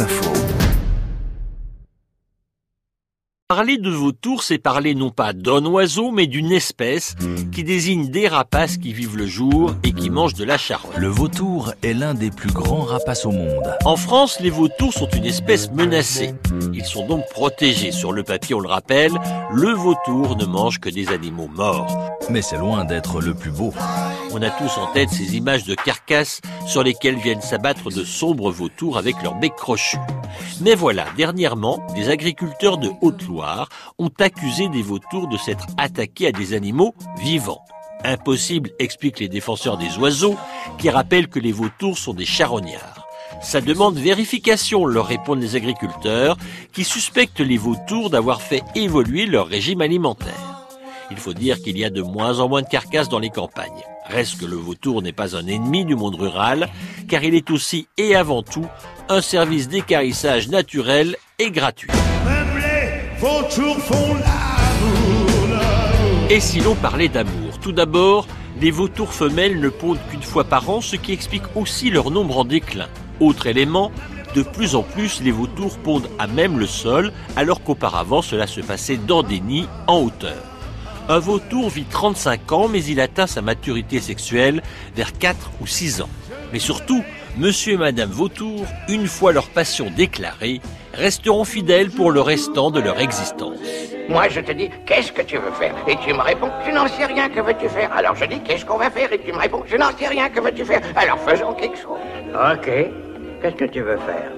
Info. Parler de vautour, c'est parler non pas d'un oiseau, mais d'une espèce qui désigne des rapaces qui vivent le jour et qui mangent de la charogne. Le vautour est l'un des plus grands rapaces au monde. En France, les vautours sont une espèce menacée. Ils sont donc protégés. Sur le papier, on le rappelle, le vautour ne mange que des animaux morts. Mais c'est loin d'être le plus beau. On a tous en tête ces images de carcasses sur lesquelles viennent s'abattre de sombres vautours avec leurs becs crochus. Mais voilà, dernièrement, des agriculteurs de Haute-Loire ont accusé des vautours de s'être attaqués à des animaux vivants. Impossible, expliquent les défenseurs des oiseaux, qui rappellent que les vautours sont des charognards. Ça demande vérification, leur répondent les agriculteurs, qui suspectent les vautours d'avoir fait évoluer leur régime alimentaire. Il faut dire qu'il y a de moins en moins de carcasses dans les campagnes. Reste que le vautour n'est pas un ennemi du monde rural, car il est aussi et avant tout un service d'écarissage naturel et gratuit. Et si l'on parlait d'amour Tout d'abord, les vautours femelles ne pondent qu'une fois par an, ce qui explique aussi leur nombre en déclin. Autre élément, de plus en plus, les vautours pondent à même le sol, alors qu'auparavant cela se passait dans des nids en hauteur. Un vautour vit 35 ans, mais il atteint sa maturité sexuelle vers 4 ou 6 ans. Mais surtout, monsieur et madame vautour, une fois leur passion déclarée, resteront fidèles pour le restant de leur existence. Moi, je te dis, qu'est-ce que tu veux faire? Et tu me réponds, je n'en sais rien, que veux-tu faire? Alors je dis, qu'est-ce qu'on va faire? Et tu me réponds, je n'en sais rien, que veux-tu faire? Alors faisons quelque chose. Ok, qu'est-ce que tu veux faire?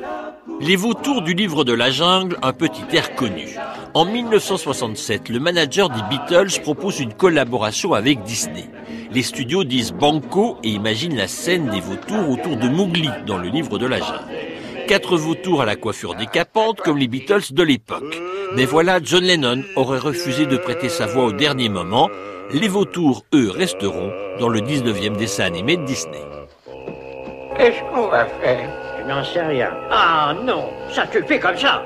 Les vautours du livre de la jungle, un petit air connu. En 1967, le manager des Beatles propose une collaboration avec Disney. Les studios disent banco et imaginent la scène des vautours autour de Mowgli dans le livre de la jungle. Quatre vautours à la coiffure décapante comme les Beatles de l'époque. Mais voilà, John Lennon aurait refusé de prêter sa voix au dernier moment. Les vautours, eux, resteront dans le 19e dessin animé de Disney. Qu'est-ce qu'on va faire? Je n'en sais rien. Ah non, ça tu le fais comme ça.